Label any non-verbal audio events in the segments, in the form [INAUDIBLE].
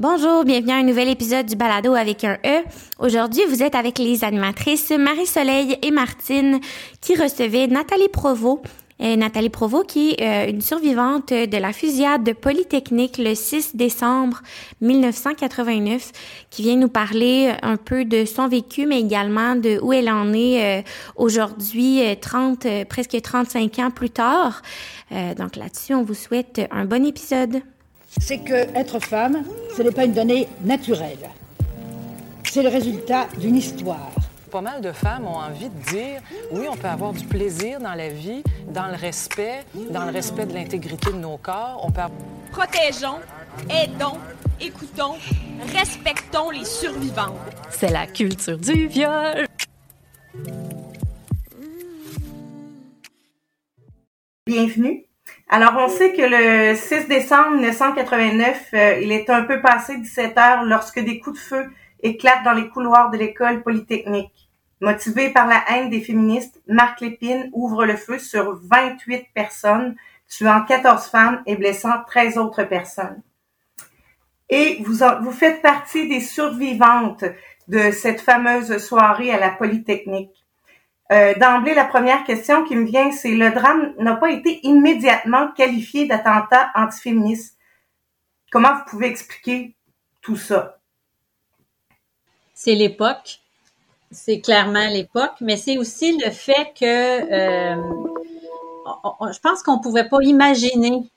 Bonjour, bienvenue à un nouvel épisode du Balado avec un E. Aujourd'hui, vous êtes avec les animatrices Marie-Soleil et Martine qui recevaient Nathalie Provost. Euh, Nathalie Provost qui est euh, une survivante de la fusillade de Polytechnique le 6 décembre 1989 qui vient nous parler un peu de son vécu mais également de où elle en est euh, aujourd'hui 30 presque 35 ans plus tard. donc là-dessus, on vous souhaite un bon épisode c'est que être femme, ce n'est pas une donnée naturelle. C'est le résultat d'une histoire. Pas mal de femmes ont envie de dire oui, on peut avoir du plaisir dans la vie, dans le respect, dans le respect de l'intégrité de nos corps. On peut Protégeons, aidons, écoutons, respectons les survivants. C'est la culture du viol. Bienvenue alors, on sait que le 6 décembre 1989, euh, il est un peu passé 17 heures lorsque des coups de feu éclatent dans les couloirs de l'école polytechnique. Motivé par la haine des féministes, Marc Lépine ouvre le feu sur 28 personnes, tuant 14 femmes et blessant 13 autres personnes. Et vous, vous faites partie des survivantes de cette fameuse soirée à la Polytechnique. Euh, d'emblée, la première question qui me vient, c'est le drame n'a pas été immédiatement qualifié d'attentat antiféministe. Comment vous pouvez expliquer tout ça? C'est l'époque. C'est clairement l'époque, mais c'est aussi le fait que euh, je pense qu'on pouvait pas imaginer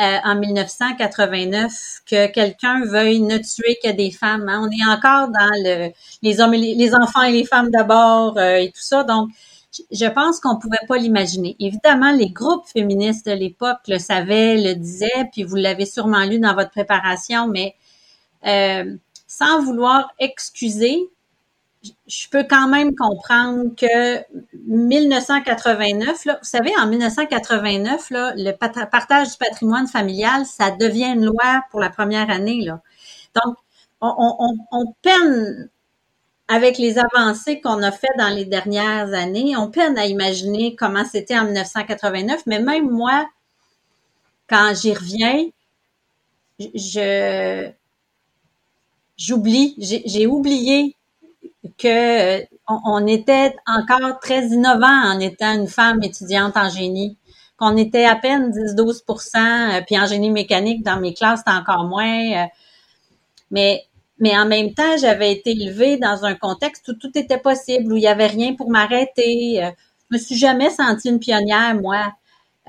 euh, en 1989 que quelqu'un veuille ne tuer que des femmes. Hein. On est encore dans le les hommes, et les, enfants et les femmes d'abord euh, et tout ça. Donc, je pense qu'on pouvait pas l'imaginer. Évidemment, les groupes féministes de l'époque le savaient, le disaient, puis vous l'avez sûrement lu dans votre préparation, mais euh, sans vouloir excuser, je peux quand même comprendre que 1989, là, vous savez, en 1989, là, le partage du patrimoine familial, ça devient une loi pour la première année. Là. Donc, on, on, peine avec les avancées qu'on a fait dans les dernières années, on peine à imaginer comment c'était en 1989, mais même moi, quand j'y reviens, je j'oublie, j'ai oublié que euh, on, était encore très innovant en étant une femme étudiante en génie, qu'on était à peine 10-12% euh, puis en génie mécanique dans mes classes, c'était encore moins. Euh, mais mais en même temps, j'avais été élevée dans un contexte où tout était possible, où il y avait rien pour m'arrêter. Je me suis jamais sentie une pionnière, moi.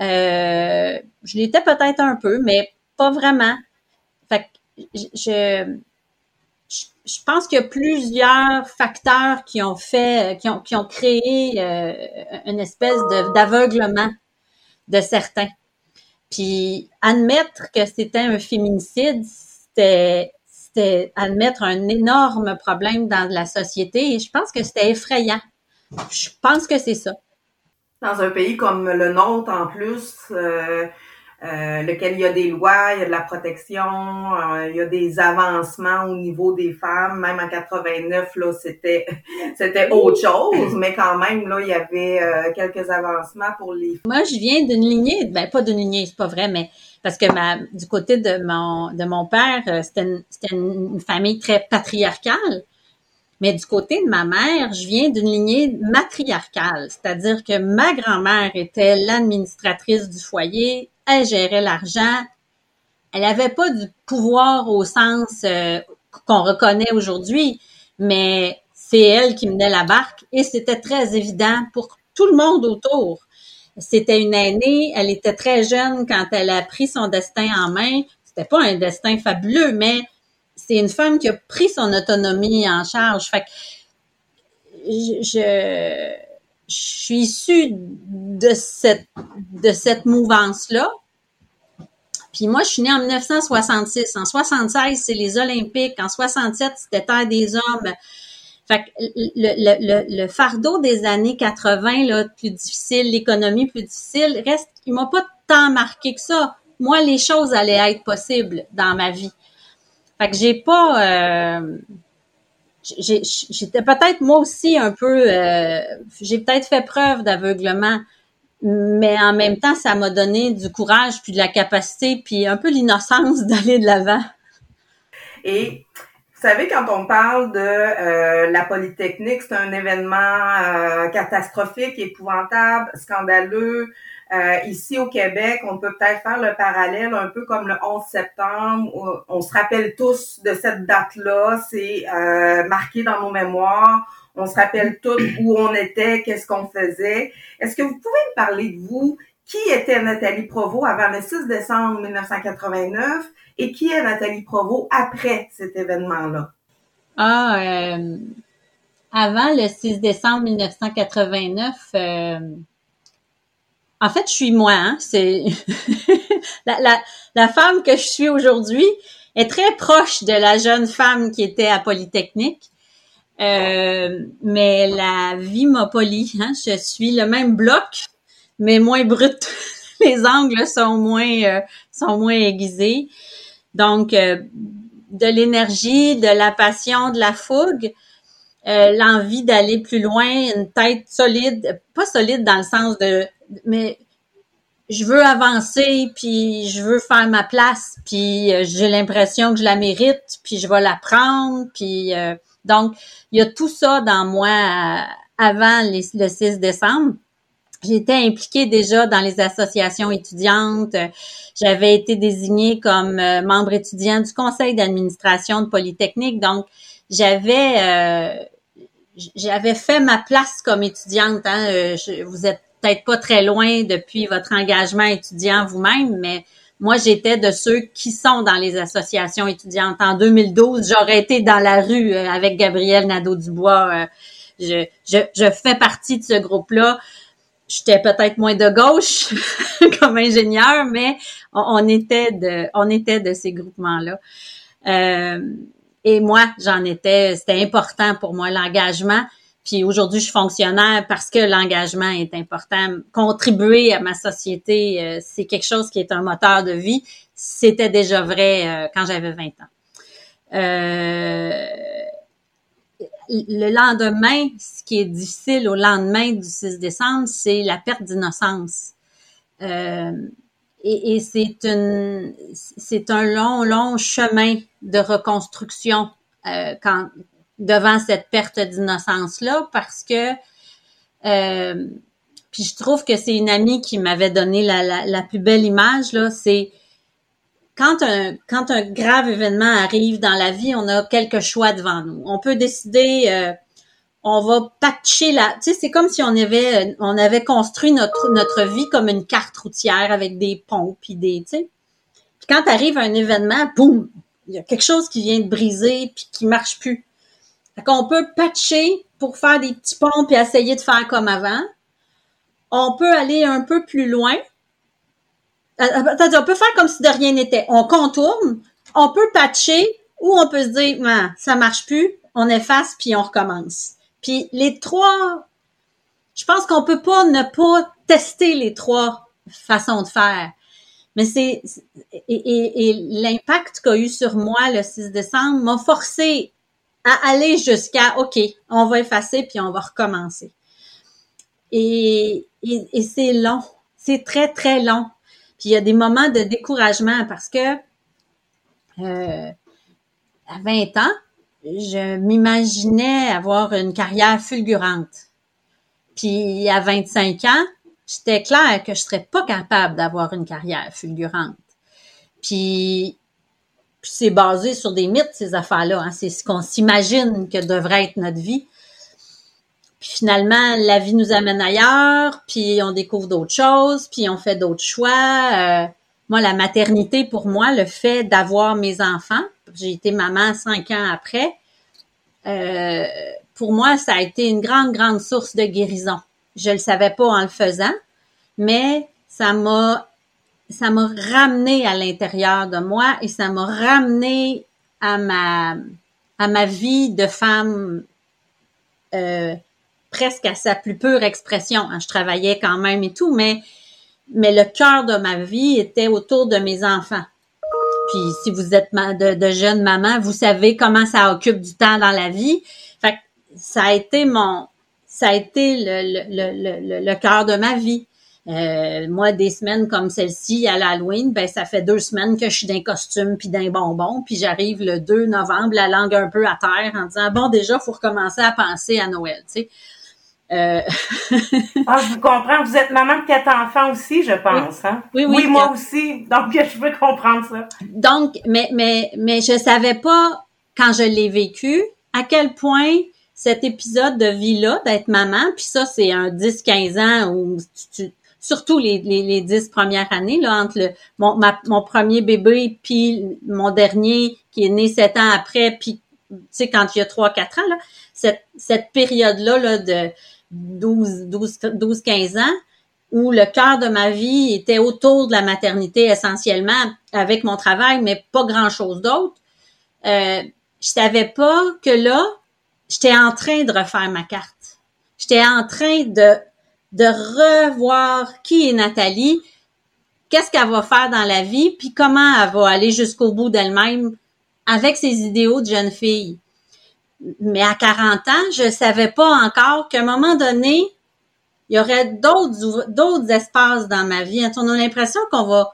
je l'étais peut-être un peu, mais pas vraiment. Fait que je, je pense qu'il y a plusieurs facteurs qui ont fait, qui ont, qui ont créé euh, une espèce d'aveuglement de, certains. Puis admettre que c'était un féminicide, c'était c'était admettre un énorme problème dans la société et je pense que c'était effrayant. Je pense que c'est ça. Dans un pays comme le nôtre, en plus, euh, euh, lequel il y a des lois, il y a de la protection, euh, il y a des avancements au niveau des femmes. Même en 89, là, c'était [LAUGHS] c'était autre chose, mais quand même, là, il y avait euh, quelques avancements pour les. Moi, je viens d'une lignée, ben pas d'une lignée, c'est pas vrai, mais parce que du côté de mon de mon père, c'était une, une famille très patriarcale. Mais du côté de ma mère, je viens d'une lignée matriarcale, c'est-à-dire que ma grand-mère était l'administratrice du foyer, elle gérait l'argent. Elle n'avait pas du pouvoir au sens euh, qu'on reconnaît aujourd'hui, mais c'est elle qui menait la barque et c'était très évident pour tout le monde autour. C'était une aînée, elle était très jeune quand elle a pris son destin en main. C'était pas un destin fabuleux, mais c'est une femme qui a pris son autonomie en charge. Fait que je, je suis issue de cette, de cette mouvance-là. Puis moi, je suis née en 1966. En 76, c'est les Olympiques. En 67, c'était Terre des Hommes. Fait que le, fardeau des années 80, là, plus difficile, l'économie plus difficile, reste, il m'a pas tant marqué que ça. Moi, les choses allaient être possibles dans ma vie. Fait que j'ai pas, euh, j'étais peut-être moi aussi un peu, euh, j'ai peut-être fait preuve d'aveuglement, mais en même temps, ça m'a donné du courage, puis de la capacité, puis un peu l'innocence [LAUGHS] d'aller de l'avant. Et vous savez, quand on parle de euh, la Polytechnique, c'est un événement euh, catastrophique, épouvantable, scandaleux. Euh, ici au Québec, on peut peut-être faire le parallèle un peu comme le 11 septembre. on se rappelle tous de cette date-là. C'est marqué dans nos mémoires. On se rappelle tous où on était, qu'est-ce qu'on faisait. Est-ce que vous pouvez me parler de vous? Qui était Nathalie Provo avant le 6 décembre 1989 et qui est Nathalie Provo après cet événement-là? Ah, euh, avant le 6 décembre 1989, euh, en fait, je suis moi. Hein, c'est [LAUGHS] la, femme que je suis aujourd'hui est très proche de la jeune femme qui était à Polytechnique. Euh, mais la vie m'a poli. Hein, je suis le même bloc, mais moins brut. [LAUGHS] Les angles sont moins euh, sont moins aiguisés. Donc, euh, de l'énergie, de la passion, de la fougue, euh, l'envie d'aller plus loin, une tête solide, pas solide dans le sens de, mais je veux avancer, puis je veux faire ma place, puis euh, j'ai l'impression que je la mérite, puis je vais la prendre, puis donc il y a tout ça dans moi avant le 6 décembre. J'étais impliquée déjà dans les associations étudiantes. J'avais été désignée comme euh, membre étudiant du conseil d'administration de Polytechnique. Donc, j'avais euh, j'avais fait ma place comme étudiante. Hein. Euh, vous êtes peut-être pas très loin depuis votre engagement étudiant vous-même, mais moi, j'étais de ceux qui sont dans les associations étudiantes. En 2012, j'aurais été dans la rue avec Gabriel Nadeau-Dubois. Je, je, je, fais partie de ce groupe-là j'étais peut-être moins de gauche [LAUGHS] comme ingénieur, mais on, était de, on était de ces groupements-là. Euh, et moi, j'en étais, c'était important pour moi l'engagement. Puis aujourd'hui, je suis fonctionnaire parce que l'engagement est important. Contribuer à ma société, euh, c'est quelque chose qui est un moteur de vie. C'était déjà vrai euh, quand j'avais 20 ans. Euh, le lendemain, ce qui est difficile au lendemain du 6 décembre, c'est la perte d'innocence. Euh, et, c'est une, c'est un long, long chemin de reconstruction euh, quand devant cette perte d'innocence là, parce que euh, puis je trouve que c'est une amie qui m'avait donné la, la, la plus belle image là, c'est quand un, quand un grave événement arrive dans la vie, on a quelques choix devant nous. On peut décider, euh, on va patcher la, tu sais, c'est comme si on avait, on avait construit notre notre vie comme une carte routière avec des ponts puis des, tu sais. Puis quand arrive un événement, boum, il y a quelque chose qui vient de briser puis qui marche plus. Fait qu'on peut patcher pour faire des petits ponts puis essayer de faire comme avant. On peut aller un peu plus loin euh, euh, on peut faire comme si de rien n'était. On contourne, on peut patcher ou on peut se dire, ah, ça marche plus, on efface puis on recommence. Puis les trois, je pense qu'on peut pas ne pas tester les trois façons de faire. Mais c'est et, et, l'impact qu'a eu sur moi le 6 décembre m'a forcé à aller jusqu'à OK, on va effacer puis on va recommencer. Et, et c'est long, c'est très très long. Puis il y a des moments de découragement parce que euh, à 20 ans, je m'imaginais avoir une carrière fulgurante. Puis à 25 ans, j'étais clair que je serais pas capable d'avoir une carrière fulgurante. Puis, c'est basé sur des mythes, ces affaires-là. Hein. C'est ce qu'on s'imagine que devrait être notre vie. Puis finalement, la vie nous amène ailleurs, puis on découvre d'autres choses, puis on fait d'autres choix. Euh, moi, la maternité, pour moi, le fait d'avoir mes enfants, j'ai été maman cinq ans après, euh, pour moi, ça a été une grande, grande source de guérison. Je le savais pas en le faisant, mais ça m'a ça m'a ramené à l'intérieur de moi et ça m'a ramené à ma à ma vie de femme euh, presque à sa plus pure expression. Hein, je travaillais quand même et tout, mais, mais le cœur de ma vie était autour de mes enfants. Puis si vous êtes de, jeune maman, vous savez comment ça occupe du temps dans la vie. Fait ça a été mon, ça a été le, le, le, le, cœur de ma vie. Euh, moi, des semaines comme celle-ci à l'Halloween, ben ça fait deux semaines que je suis d'un costume puis d'un bonbon, puis j'arrive le 2 novembre, la langue un peu à terre, en disant bon déjà, faut recommencer à penser à Noël, tu sais. Euh... [LAUGHS] ah, je vous comprends. Vous êtes maman de quatre enfants aussi, je pense. Oui, hein? oui, oui, oui moi aussi. Donc, [LAUGHS] je peux comprendre ça. Donc, mais, mais, mais je savais pas, quand je l'ai vécu, à quel point cet épisode de vie-là, d'être maman, puis ça, c'est un 10-15 ans où tu, surtout les, 10 premières années, là, entre le, mon, mon premier bébé puis mon dernier qui est né 7 ans après, puis tu sais, quand il y a 3-4 ans, là, cette, cette période-là là, de 12, 12, 12, 15 ans, où le cœur de ma vie était autour de la maternité essentiellement avec mon travail, mais pas grand-chose d'autre. Euh, je savais pas que là, j'étais en train de refaire ma carte. J'étais en train de de revoir qui est Nathalie, qu'est-ce qu'elle va faire dans la vie, puis comment elle va aller jusqu'au bout d'elle-même avec ses idéaux de jeune fille. Mais à 40 ans, je savais pas encore qu'à un moment donné, il y aurait d'autres d'autres espaces dans ma vie. On a l'impression qu'on va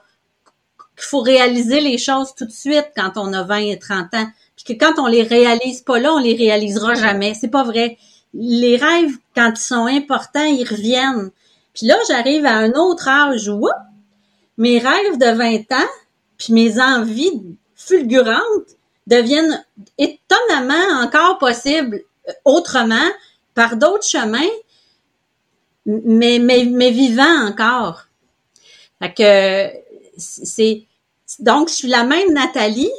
qu'il faut réaliser les choses tout de suite quand on a 20 et 30 ans. Puis que quand on les réalise pas là, on les réalisera jamais. C'est pas vrai les rêves, quand ils sont importants, ils reviennent. Puis là, j'arrive à un autre âge où mes rêves de 20 ans, puis mes envies fulgurantes deviennent étonnamment encore possibles euh, autrement, par d'autres chemins, mais, mais, mais vivants encore. Fait que c'est donc je suis la même Nathalie,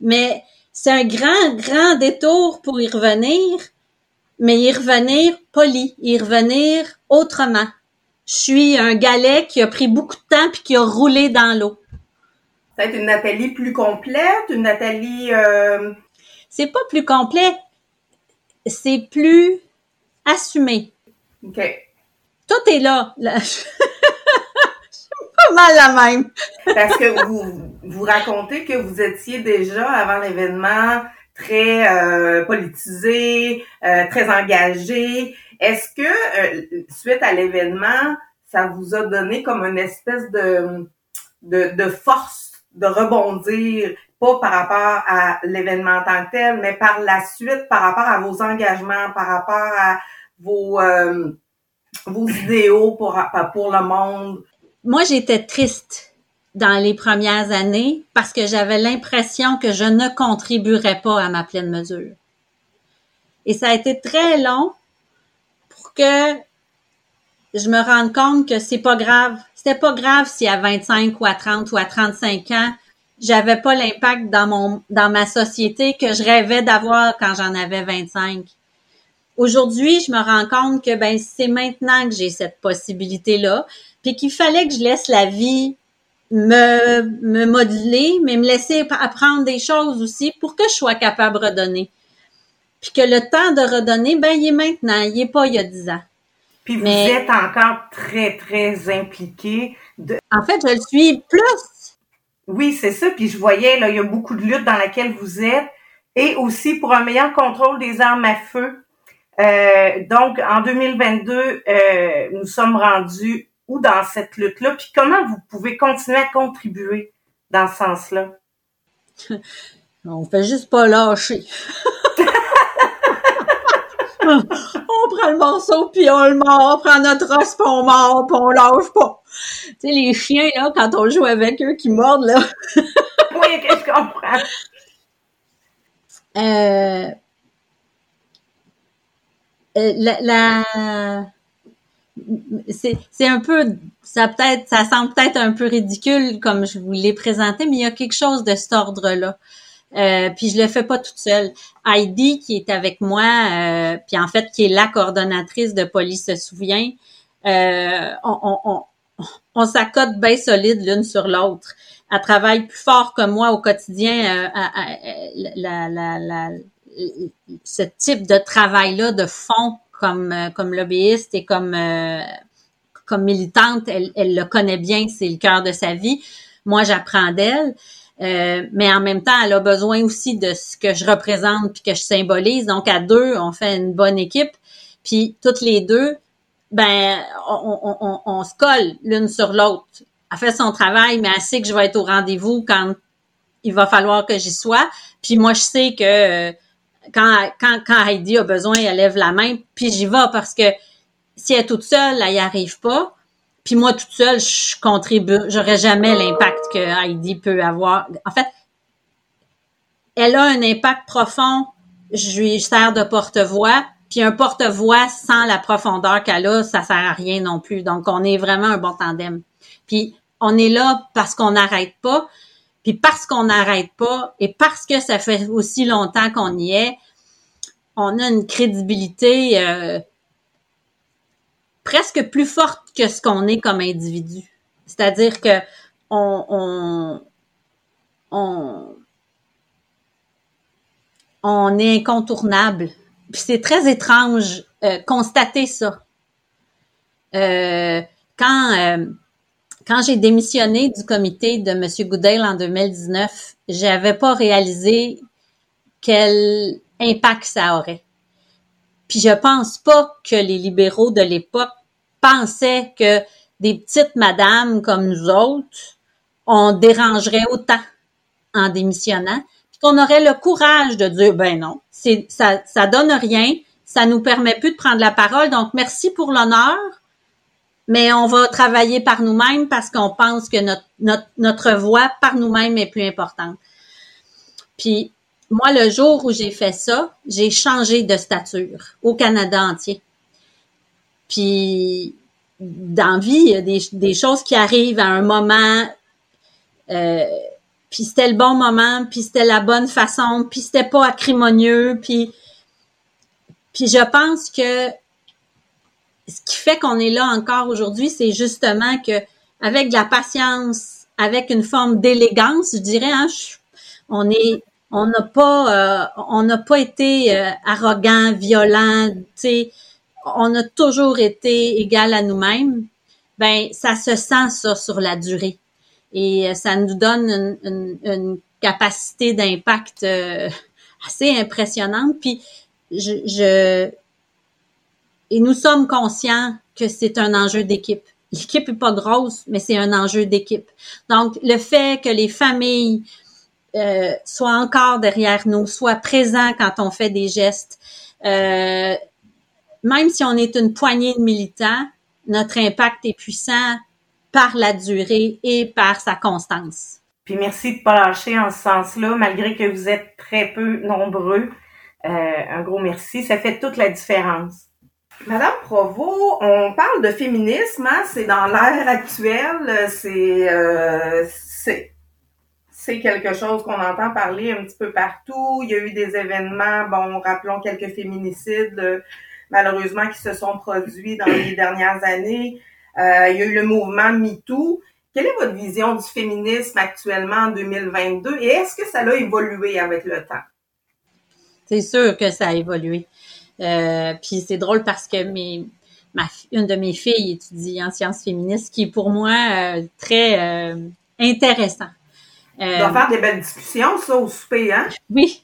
mais c'est un grand, grand détour pour y revenir mais y revenir poli, y revenir autrement. Je suis un galet qui a pris beaucoup de temps puis qui a roulé dans l'eau. Peut-être une Nathalie plus complète, une Nathalie. Euh... C'est pas plus complet, c'est plus assumé. Ok. Tout est là. là. [LAUGHS] pas mal la même. Parce que vous vous racontez que vous étiez déjà avant l'événement très euh, politisé, euh, très engagé. Est-ce que euh, suite à l'événement, ça vous a donné comme une espèce de, de, de force de rebondir, pas par rapport à l'événement en tant que tel, mais par la suite, par rapport à vos engagements, par rapport à vos vos idéaux pour pour le monde? Moi, j'étais triste dans les premières années parce que j'avais l'impression que je ne contribuerais pas à ma pleine mesure. Et ça a été très long pour que je me rende compte que c'est pas grave. C'était pas grave si à 25 ou à 30 ou à 35 ans, j'avais pas l'impact dans mon dans ma société que je rêvais d'avoir quand j'en avais 25. Aujourd'hui, je me rends compte que ben c'est maintenant que j'ai cette possibilité là, puis qu'il fallait que je laisse la vie me, me modeler, mais me laisser apprendre des choses aussi pour que je sois capable de redonner. Puis que le temps de redonner, ben, il est maintenant, il est pas il y a dix ans. Puis vous êtes encore très, très impliqué. De... En fait, je le suis plus. Oui, c'est ça. Puis je voyais, là, il y a beaucoup de luttes dans laquelle vous êtes. Et aussi pour un meilleur contrôle des armes à feu. Euh, donc, en 2022, euh, nous sommes rendus ou dans cette lutte-là? Puis comment vous pouvez continuer à contribuer dans ce sens-là? [LAUGHS] on fait juste pas lâcher. [LAUGHS] on prend le morceau, puis on le mord, on prend notre os, puis on mord, puis on lâche pas. Tu sais, les chiens, là, quand on joue avec eux, qui mordent, là. [LAUGHS] oui, je comprends. Euh, euh la, la, c'est un peu ça peut-être ça semble peut-être un peu ridicule comme je vous l'ai présenté mais il y a quelque chose de cet ordre là euh, puis je le fais pas toute seule. Heidi qui est avec moi euh, puis en fait qui est la coordonnatrice de police se souvient euh, on, on, on, on s'accote bien solide l'une sur l'autre. Elle travaille plus fort que moi au quotidien à, la, la, la, ce type de travail là de fond comme, euh, comme lobbyiste et comme, euh, comme militante, elle, elle le connaît bien, c'est le cœur de sa vie. Moi, j'apprends d'elle. Euh, mais en même temps, elle a besoin aussi de ce que je représente puis que je symbolise. Donc, à deux, on fait une bonne équipe. Puis, toutes les deux, ben on, on, on, on se colle l'une sur l'autre. Elle fait son travail, mais elle sait que je vais être au rendez-vous quand il va falloir que j'y sois. Puis moi, je sais que euh, quand, quand, quand Heidi a besoin, elle lève la main, puis j'y vais parce que si elle est toute seule, elle n'y arrive pas. Puis moi, toute seule, je contribue, j'aurais jamais l'impact que Heidi peut avoir. En fait, elle a un impact profond. Je lui sers de porte-voix. Puis un porte-voix sans la profondeur qu'elle a, ça sert à rien non plus. Donc, on est vraiment un bon tandem. Puis on est là parce qu'on n'arrête pas. Puis parce qu'on n'arrête pas et parce que ça fait aussi longtemps qu'on y est, on a une crédibilité euh, presque plus forte que ce qu'on est comme individu. C'est-à-dire que on, on, on, est incontournable. Puis c'est très étrange euh, constater ça. Euh, quand euh, quand j'ai démissionné du comité de M. Goodale en 2019, j'avais pas réalisé quel impact ça aurait. Puis je pense pas que les libéraux de l'époque pensaient que des petites madames comme nous autres, on dérangerait autant en démissionnant, puis qu'on aurait le courage de dire ben non, ça ça donne rien, ça nous permet plus de prendre la parole, donc merci pour l'honneur, mais on va travailler par nous-mêmes parce qu'on pense que notre, notre, notre voix par nous-mêmes est plus importante. Puis moi, le jour où j'ai fait ça, j'ai changé de stature au Canada entier. Puis dans vie, il y a des, des choses qui arrivent à un moment, euh, puis c'était le bon moment, puis c'était la bonne façon, puis c'était pas acrimonieux, puis puis je pense que ce qui fait qu'on est là encore aujourd'hui, c'est justement que avec de la patience, avec une forme d'élégance, je dirais, hein, on est, on n'a pas, euh, on n'a pas été euh, arrogant, violent, tu sais, on a toujours été égal à nous-mêmes. Ben, ça se sent ça sur la durée et euh, ça nous donne une, une, capacité d'impact assez impressionnante. Puis je, je et nous sommes conscients que c'est un enjeu d'équipe. L'équipe est pas grosse, mais c'est un enjeu d'équipe. Donc, le fait que les familles euh, soient encore derrière nous, soient présents quand on fait des gestes, euh, même si on est une poignée de militants, notre impact est puissant par la durée et par sa constance. Puis merci de pas lâcher en ce sens-là, malgré que vous êtes très peu nombreux. Euh, un gros merci, ça fait toute la différence. Madame Provo, on parle de féminisme, hein? c'est dans l'ère actuelle, c'est euh, c'est quelque chose qu'on entend parler un petit peu partout. Il y a eu des événements, bon, rappelons quelques féminicides euh, malheureusement qui se sont produits dans les dernières années. Euh, il y a eu le mouvement MeToo. Quelle est votre vision du féminisme actuellement en 2022 et est-ce que ça a évolué avec le temps? C'est sûr que ça a évolué. Euh, puis c'est drôle parce que mes, ma, une de mes filles étudie en sciences féministes, qui est pour moi euh, très euh, intéressant. Euh, doit faire des belles discussions, ça, au souper, hein? Oui.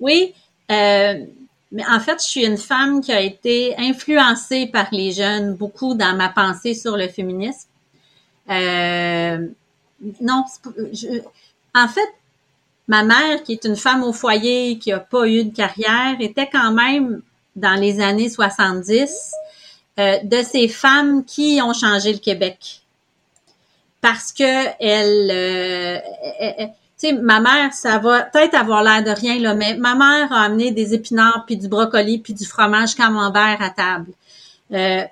Oui. mais en fait, je suis une femme qui a été influencée par les jeunes beaucoup dans ma pensée sur le féminisme. non, je, en fait, ma mère, qui est une femme au foyer, qui a pas eu de carrière, était quand même, dans les années 70, euh, de ces femmes qui ont changé le Québec. Parce que elle, euh, tu sais, ma mère, ça va peut-être avoir l'air de rien, là, mais ma mère a amené des épinards, puis du brocoli, puis du fromage camembert à table. Euh,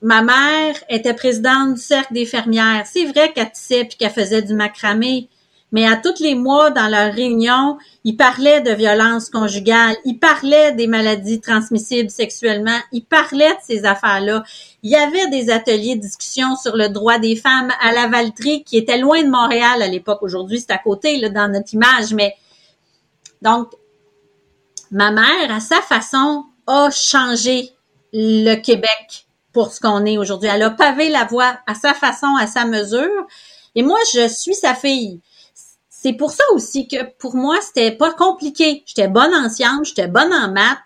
ma mère était présidente du cercle des fermières. C'est vrai qu'elle tissait puis qu'elle faisait du macramé, mais à tous les mois, dans leur réunion, ils parlaient de violence conjugale, ils parlaient des maladies transmissibles sexuellement, ils parlaient de ces affaires-là. Il y avait des ateliers de discussion sur le droit des femmes à la Valtrie, qui était loin de Montréal à l'époque. Aujourd'hui, c'est à côté, là, dans notre image, mais donc, ma mère, à sa façon, a changé le Québec pour ce qu'on est aujourd'hui. Elle a pavé la voie à sa façon, à sa mesure. Et moi, je suis sa fille c'est pour ça aussi que pour moi, c'était pas compliqué. J'étais bonne en sciences, j'étais bonne en maths.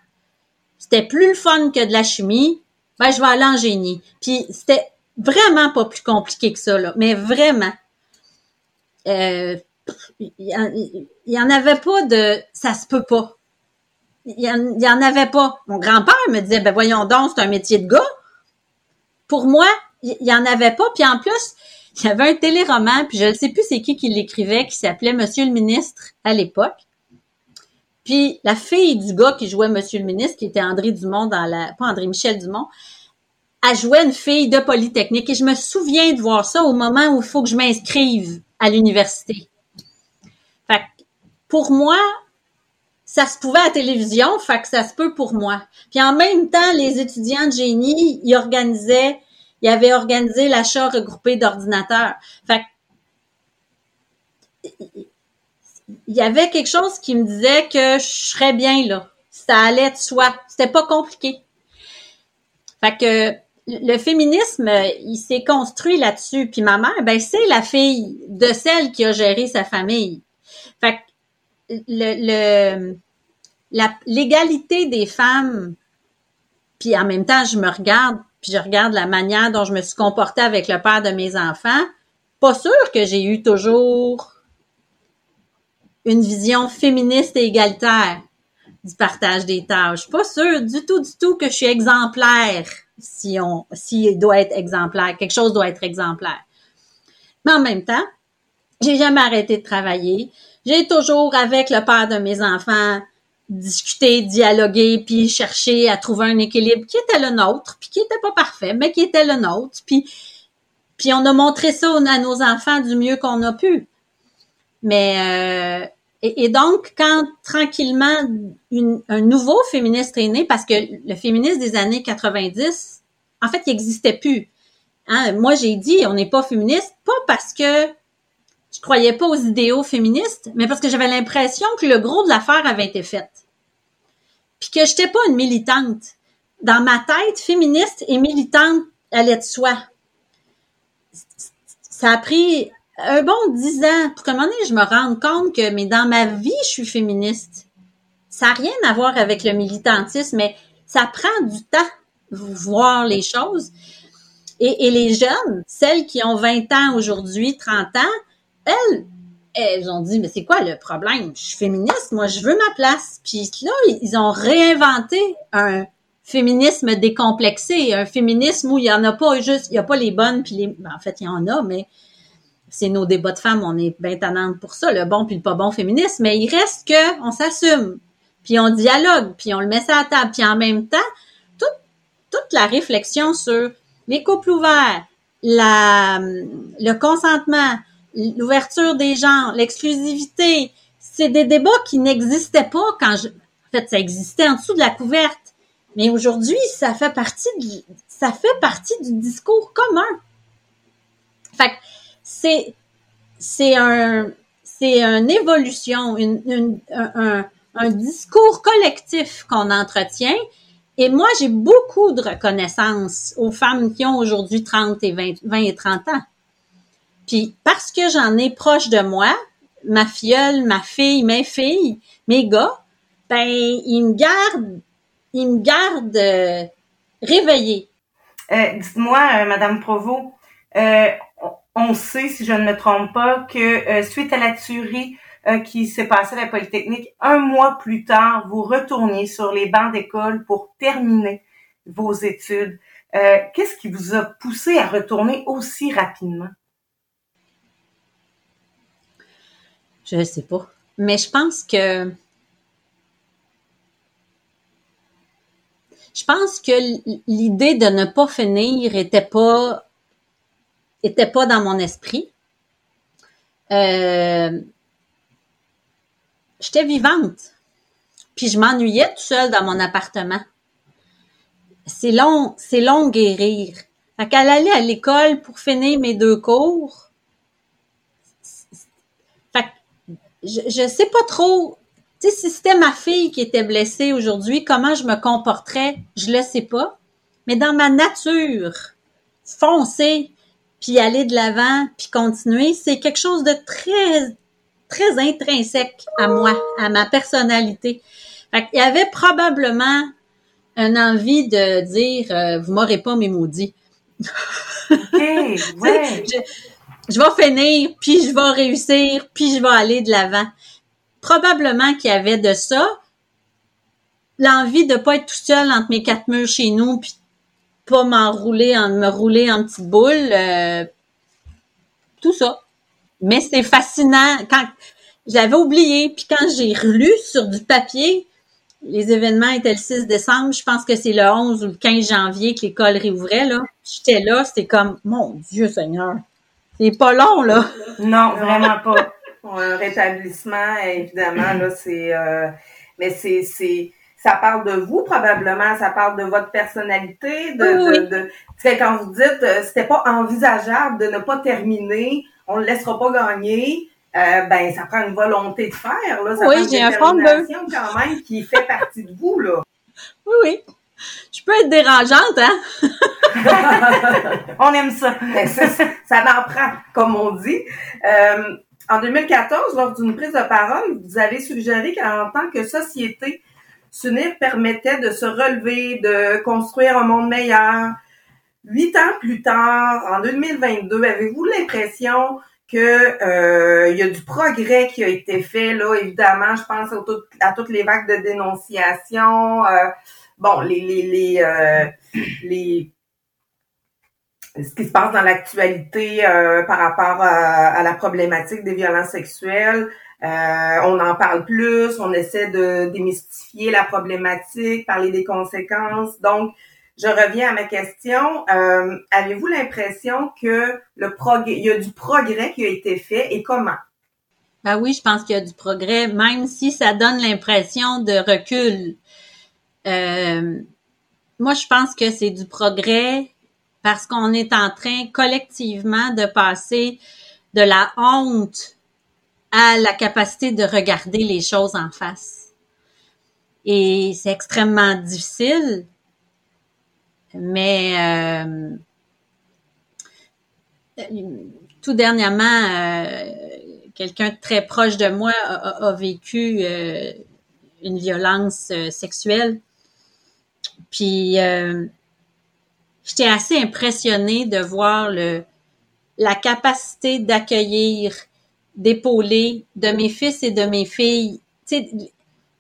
C'était plus le fun que de la chimie. ben, je vais aller en génie. Puis c'était vraiment pas plus compliqué que ça, là, mais vraiment. Euh, il y, en avait pas de ça se peut pas. Il y, en, en avait pas. Mon grand-père me disait ben voyons donc, c'est un métier de gars. Pour moi, il y, en avait pas. Puis en plus, il y avait un téléroman, puis je ne sais plus c'est qui qui l'écrivait, qui s'appelait Monsieur le ministre à l'époque. Puis la fille du gars qui jouait Monsieur le ministre, qui était André Dumont dans la, pas André Michel Dumont, elle jouait une fille de Polytechnique. Et je me souviens de voir ça au moment où il faut que je m'inscrive à l'université. Fait pour moi, ça se pouvait à la télévision, fait que ça se peut pour moi. Puis en même temps, les étudiants de génie, ils organisaient, ils avaient organisé l'achat regroupé d'ordinateurs. Fait il y avait quelque chose qui me disait que je serais bien là. Ça allait de soi. C'était pas compliqué. Fait que le féminisme, il s'est construit là-dessus. Puis ma mère, ben c'est la fille de celle qui a géré sa famille. Fait que le, l'égalité des femmes. Puis en même temps, je me regarde, puis je regarde la manière dont je me suis comportée avec le père de mes enfants. Pas sûr que j'ai eu toujours une vision féministe et égalitaire du partage des tâches. Pas sûre du tout, du tout que je suis exemplaire si on, s'il doit être exemplaire. Quelque chose doit être exemplaire. Mais en même temps, j'ai jamais arrêté de travailler. J'ai toujours, avec le père de mes enfants, discuté, dialogué, puis cherché à trouver un équilibre qui était le nôtre, puis qui était pas parfait, mais qui était le nôtre. Puis, puis on a montré ça à nos enfants du mieux qu'on a pu. Mais euh, et, donc, quand tranquillement un nouveau féministe est né, parce que le féministe des années 90, en fait, il n'existait plus. Hein? Moi, j'ai dit, on n'est pas féministe, pas parce que je croyais pas aux idéaux féministes, mais parce que j'avais l'impression que le gros de l'affaire avait été fait. Puis que j'étais pas une militante. Dans ma tête, féministe et militante allaient de soi. Ça a pris un bon dix ans pour un moment donné, je me rende compte que, mais dans ma vie, je suis féministe. Ça n'a rien à voir avec le militantisme, mais ça prend du temps voir les choses. Et, et les jeunes, celles qui ont 20 ans aujourd'hui, 30 ans, elles, elles ont dit, mais c'est quoi le problème? Je suis féministe, moi, je veux ma place. Puis là, ils ont réinventé un féminisme décomplexé, un féminisme où il y en a pas juste, il y a pas les bonnes puis les, ben, en fait, il y en a, mais c'est nos débats de femmes, on est bien pour ça, le bon puis le pas bon féminisme, mais il reste que on s'assume, puis on dialogue, puis on le met ça à table, puis en même temps, toute, toute la réflexion sur les couples ouverts, la, le consentement, l'ouverture des genres, l'exclusivité, c'est des débats qui n'existaient pas quand je, en fait, ça existait en dessous de la couverte. Mais aujourd'hui, ça fait partie du, ça fait partie du discours commun. Fait que c'est c'est un c'est une évolution, une, un, un, discours collectif qu'on entretient. Et moi, j'ai beaucoup de reconnaissance aux femmes qui ont aujourd'hui 30 et 20, 20 et 30 ans. Puis parce que j'en ai proche de moi, ma filleule, ma fille, mes filles, mes gars, ben ils me gardent, ils me gardent euh, réveillée. Euh, Dites-moi, euh, Madame Provost, euh, on sait, si je ne me trompe pas, que suite à la tuerie qui s'est passée à la Polytechnique, un mois plus tard, vous retourniez sur les bancs d'école pour terminer vos études. Qu'est-ce qui vous a poussé à retourner aussi rapidement? Je ne sais pas. Mais je pense que je pense que l'idée de ne pas finir était pas dans mon esprit. Euh, j'étais vivante. Puis je m'ennuyais tout seul dans mon appartement. C'est long, c'est long guérir. Fait qu'elle allait à l'école pour finir mes deux cours. Fait que je, je sais pas trop. Tu sais, si c'était ma fille qui était blessée aujourd'hui, comment je me comporterais, je le sais pas. Mais dans ma nature, foncer, puis aller de l'avant, puis continuer, c'est quelque chose de très, très intrinsèque à moi, à ma personnalité. Fait Il y avait probablement une envie de dire euh, vous m'aurez pas mes maudits. OK, [LAUGHS] ouais. je, je vais finir, puis je vais réussir, puis je vais aller de l'avant. Probablement qu'il y avait de ça, l'envie de pas être tout seul entre mes quatre murs chez nous, puis pas m'enrouler, en, me rouler en petite boule, euh, tout ça. Mais c'est fascinant. Quand j'avais oublié, puis quand j'ai relu sur du papier, les événements étaient le 6 décembre, je pense que c'est le 11 ou le 15 janvier que l'école réouvrait, là. J'étais là, c'était comme, mon Dieu Seigneur, c'est pas long, là. Non, vraiment pas. [LAUGHS] Un rétablissement, évidemment, là, c'est... Euh, mais c'est... c'est ça parle de vous probablement, ça parle de votre personnalité, de, Oui, de, de quand vous dites euh, c'était pas envisageable de ne pas terminer, on le laissera pas gagner. Euh, ben ça prend une volonté de faire là, ça Oui, prend une j'ai un fond de quand même qui fait partie de vous là. Oui, oui. Je peux être dérangeante, hein? [LAUGHS] [LAUGHS] On aime ça. Ça, ça en prend, comme on dit. Euh, en 2014, lors d'une prise de parole, vous avez suggéré qu'en tant que société, s'unir permettait de se relever, de construire un monde meilleur. Huit ans plus tard, en 2022, avez-vous l'impression que euh, il y a du progrès qui a été fait là? Évidemment je pense à, tout- à toutes les vagues de dénonciation euh, bon les les les, les ce qui se passe dans l'actualité euh, par rapport à, à la problématique des violences sexuelles. Euh, on en parle plus, on essaie de démystifier la problématique, parler des conséquences. Donc, je reviens à ma question. Euh, Avez-vous l'impression que le progrès, il y a du progrès qui a été fait et comment? Ben oui, je pense qu'il y a du progrès, même si ça donne l'impression de recul. Euh, moi, je pense que c'est du progrès parce qu'on est en train collectivement de passer de la honte à la capacité de regarder les choses en face. Et c'est extrêmement difficile, mais euh, tout dernièrement, euh, quelqu'un très proche de moi a, vécu euh, une violence sexuelle. Puis j'étais assez impressionnée de voir le la capacité d'accueillir, d'épauler de mes fils et de mes filles.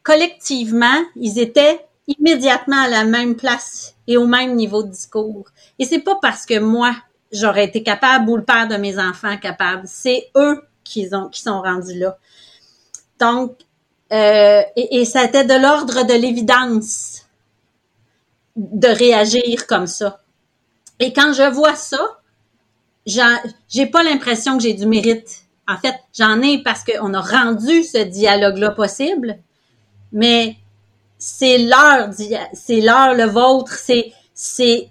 Collectivement, ils étaient immédiatement à la même place et au même niveau de discours. Et c'est pas parce que moi j'aurais été capable ou le père de mes enfants capable, c'est eux qui ont qui sont rendus là. Donc euh, et, et ça était de l'ordre de l'évidence de réagir comme ça. Et quand je vois ça, j'ai pas l'impression que j'ai du mérite. En fait, j'en ai parce qu'on a rendu ce dialogue-là possible, mais c'est leur, c'est leur, le vôtre, c'est, c'est,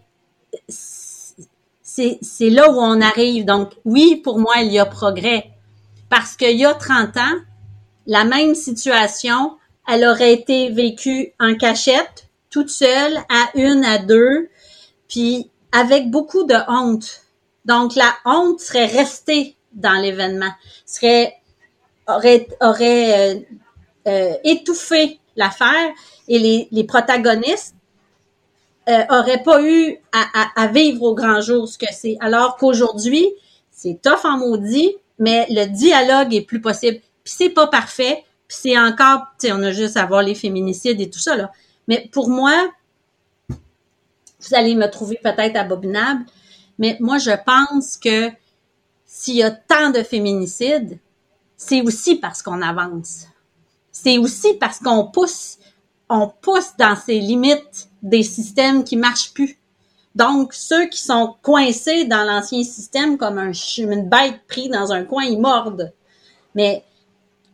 c'est, c'est là où on arrive. Donc, oui, pour moi, il y a progrès. Parce qu'il y a 30 ans, la même situation, elle aurait été vécue en cachette, toute seule, à une, à deux, puis avec beaucoup de honte. Donc, la honte serait restée dans l'événement, serait, aurait, aurait euh, euh, étouffé l'affaire et les, les protagonistes euh, auraient pas eu à, à, à vivre au grand jour ce que c'est. Alors qu'aujourd'hui, c'est tough en maudit, mais le dialogue est plus possible. Puis c'est pas parfait, puis c'est encore, tu sais, on a juste à voir les féminicides et tout ça, là. Mais pour moi, vous allez me trouver peut-être abominable, mais moi, je pense que s'il y a tant de féminicides, c'est aussi parce qu'on avance. C'est aussi parce qu'on pousse, on pousse dans ces limites des systèmes qui marchent plus. Donc, ceux qui sont coincés dans l'ancien système comme une bête pris dans un coin, ils mordent. Mais,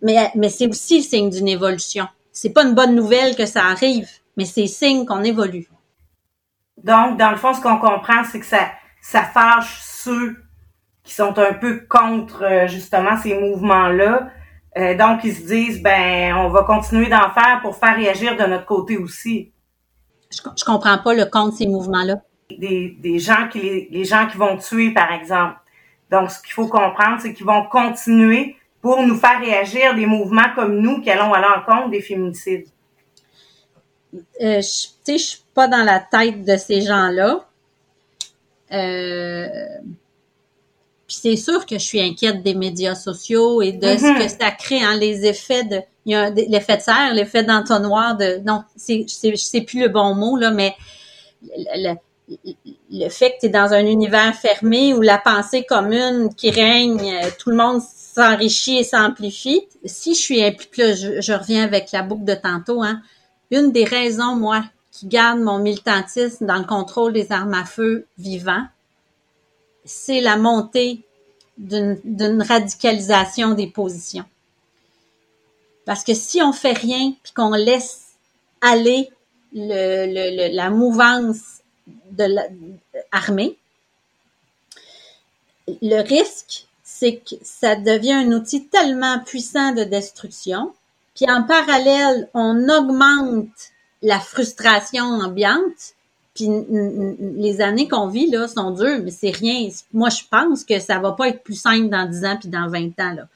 mais, mais c'est aussi le signe d'une évolution. C'est pas une bonne nouvelle que ça arrive, mais c'est signe qu'on évolue. Donc, dans le fond, ce qu'on comprend, c'est que ça, ça fâche ceux qui sont un peu contre euh, justement ces mouvements-là. Euh, donc, ils se disent, ben, on va continuer d'en faire pour faire réagir de notre côté aussi. Je, je comprends pas le compte de ces mouvements-là. Des, des gens qui les, les gens qui vont tuer, par exemple. Donc, ce qu'il faut comprendre, c'est qu'ils vont continuer pour nous faire réagir des mouvements comme nous qui allons à l'encontre des féminicides. euh, je, tu sais, je suis pas dans la tête de ces gens-là. Euh, puis c'est sûr que je suis inquiète des médias sociaux et de ce que ça crée, hein, les effets de, il y a l'effet de serre, l'effet d'entonnoir de, non, c'est, c'est, plus le bon mot là, mais le, le fait que tu es dans un univers fermé où la pensée commune qui règne, euh, tout le monde s'enrichit et s'amplifie. Si je suis impliquée, je, je reviens avec la boucle de tantôt, hein, une des raisons, moi, qui garde mon militantisme dans le contrôle des armes à feu vivants, c'est la montée d'une radicalisation des positions. Parce que si on fait rien puis qu'on laisse aller le, la mouvance de l'armée, le risque, c'est que ça devient un outil tellement puissant de destruction, puis en parallèle, on augmente la frustration ambiante, puis les années qu'on vit là sont dures, mais c'est rien. Moi, je pense que ça va pas être plus simple dans 10 ans puis dans 20 ans là.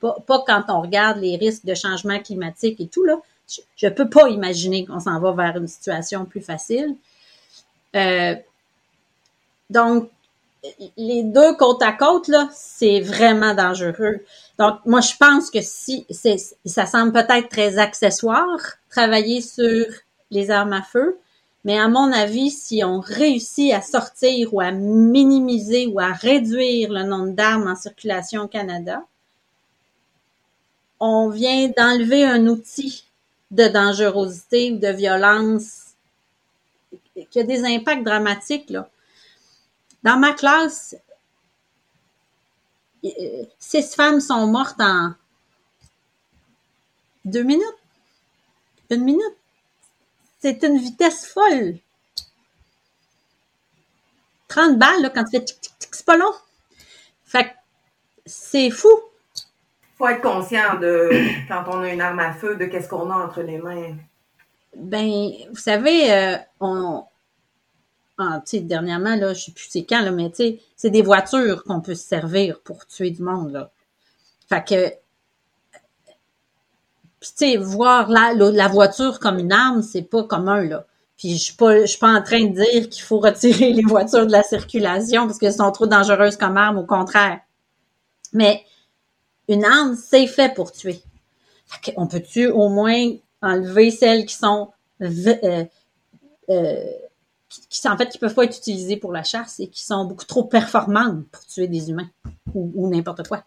Pas, quand on regarde les risques de changement climatique et tout là. Je, je peux pas imaginer qu'on s'en va vers une situation plus facile. Euh, donc, les deux côte à côte là, c'est vraiment dangereux. Donc, moi, je pense que si c'est, ça semble peut-être très accessoire travailler sur les armes à feu, mais à mon avis, si on réussit à sortir ou à minimiser ou à réduire le nombre d'armes en circulation au Canada, on vient d'enlever un outil de dangerosité ou de violence qui a des impacts dramatiques. Là. Dans ma classe, six femmes sont mortes en deux minutes, une minute c'est une vitesse folle. 30 balles, là, quand tu fais tic, tic, tic, c'est pas long. Fait c'est fou. Faut être conscient de, [CLEARS THROAT] quand on a une arme à feu, de qu'est-ce qu'on a entre les mains. Ben, vous savez, euh, on, ah, tu sais, dernièrement, là, je sais plus c'est quand, là, mais tu sais, c'est des voitures qu'on peut se servir pour tuer du monde, là. Fait que, puis tu sais, voir la, la, voiture comme une arme, c'est pas commun là. Puis je suis pas, suis pas en train de dire qu'il faut retirer les voitures de la circulation parce qu'elles sont trop dangereuses comme arme, au contraire. Mais une arme, c'est fait pour tuer. On peut-tu au moins enlever celles qui sont euh, euh, qui, en fait qui peuvent pas être utilisées pour la chasse et qui sont beaucoup trop performantes pour tuer des humains ou n'importe quoi?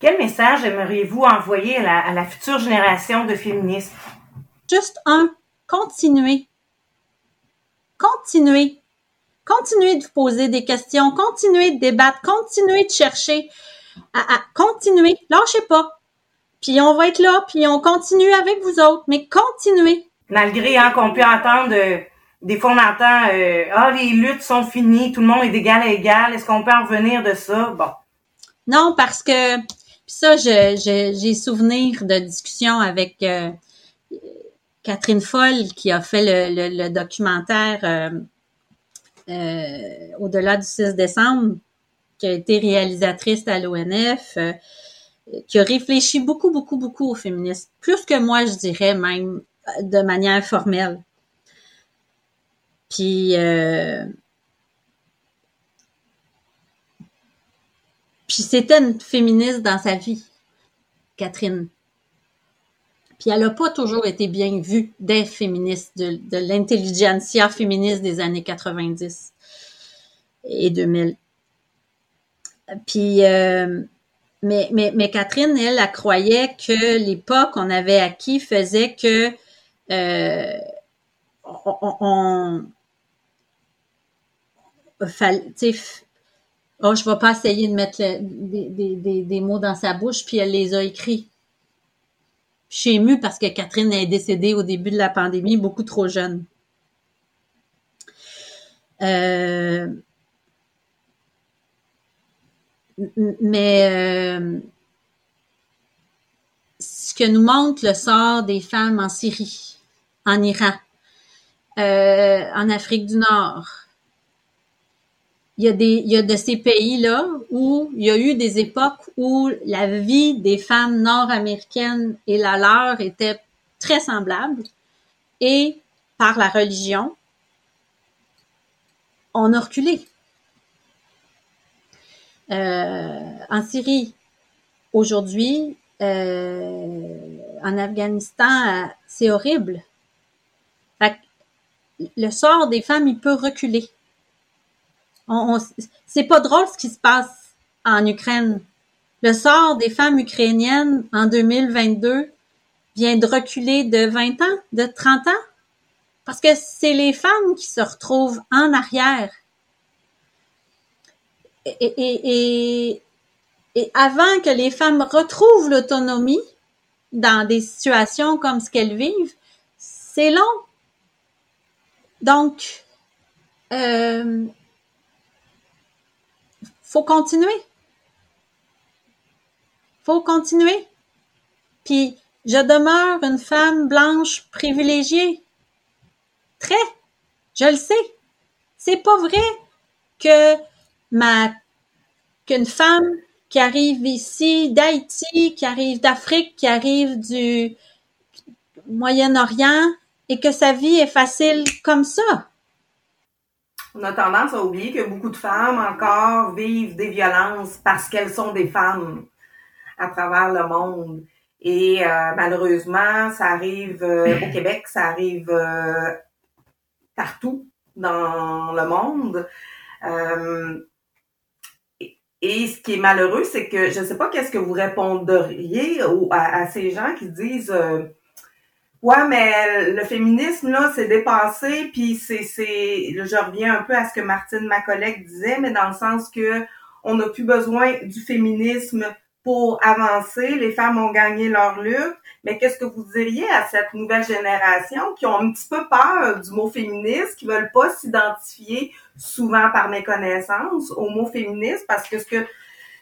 Quel message aimeriez-vous envoyer à la, future génération de féministes? Juste un, continuez. Continuez. Continuez de vous poser des questions, continuez de débattre, continuez de chercher, à, à continuer, lâchez pas. Puis on va être là, puis on continue avec vous autres, mais continuez. Malgré hein, qu'on peut entendre, euh, des fois on entend, euh, ah les luttes sont finies, tout le monde est d'égal à égal, est-ce qu'on peut en revenir de ça? Bon. Non, parce que ça, j'ai souvenir de discussions avec euh, Catherine Foll qui a fait le, documentaire euh, euh, Au-delà du 6 décembre, qui a été réalisatrice à l'ONF, qui a réfléchi beaucoup, beaucoup, beaucoup au féminisme. Plus que moi, je dirais même de manière formelle. Puis Puis c'était une féministe dans sa vie, Catherine. Puis elle n'a pas toujours été bien vue des féministes, de, l'intelligentsia féministe des années 90 et 2000. Puis, euh, mais, Catherine, elle, elle, croyait que l'époque qu'on avait acquis faisait que euh, on, on, on Oh, je vais pas essayer de mettre des, mots dans sa bouche, puis elle les a écrits. Je suis émue parce que Catherine est décédée au début de la pandémie, beaucoup trop jeune. Euh, mais euh, ce que nous montre le sort des femmes en Syrie, en Iran, euh, en Afrique du Nord, il y a des, il y a de ces pays-là où il y a eu des époques où la vie des femmes nord-américaines et la leur était très semblable. et par la religion, on a reculé. Euh, en Syrie, aujourd'hui, euh, en Afghanistan, c'est horrible. le sort des femmes, il peut reculer. C'est pas drôle ce qui se passe en Ukraine. Le sort des femmes ukrainiennes en 2022 vient de reculer de 20 ans, de 30 ans, parce que c'est les femmes qui se retrouvent en arrière. Et, et, avant que les femmes retrouvent l'autonomie dans des situations comme ce qu'elles vivent, c'est long. Donc, euh, faut continuer. Faut continuer. Puis, je demeure une femme blanche privilégiée. Très. Je le sais. C'est pas vrai que ma, qu'une femme qui arrive ici d'Haïti, qui arrive d'Afrique, qui arrive du Moyen-Orient et que sa vie est facile comme ça. On a tendance à oublier que beaucoup de femmes encore vivent des violences parce qu'elles sont des femmes à travers le monde. Et euh, malheureusement, ça arrive euh, au Québec, ça arrive euh, partout dans le monde. et ce qui est malheureux, c'est que je ne sais pas qu'est-ce que vous répondriez à, à, ces gens qui disent Ouais, mais le féminisme, là, c'est dépassé, puis c'est, c'est, je reviens un peu à ce que Martine, ma collègue, disait, mais dans le sens que on n'a plus besoin du féminisme pour avancer. Les femmes ont gagné leur lutte. Mais qu'est-ce que vous diriez à cette nouvelle génération qui ont un petit peu peur du mot féministe, qui veulent pas s'identifier souvent par méconnaissance au mot féministe? Parce que ce que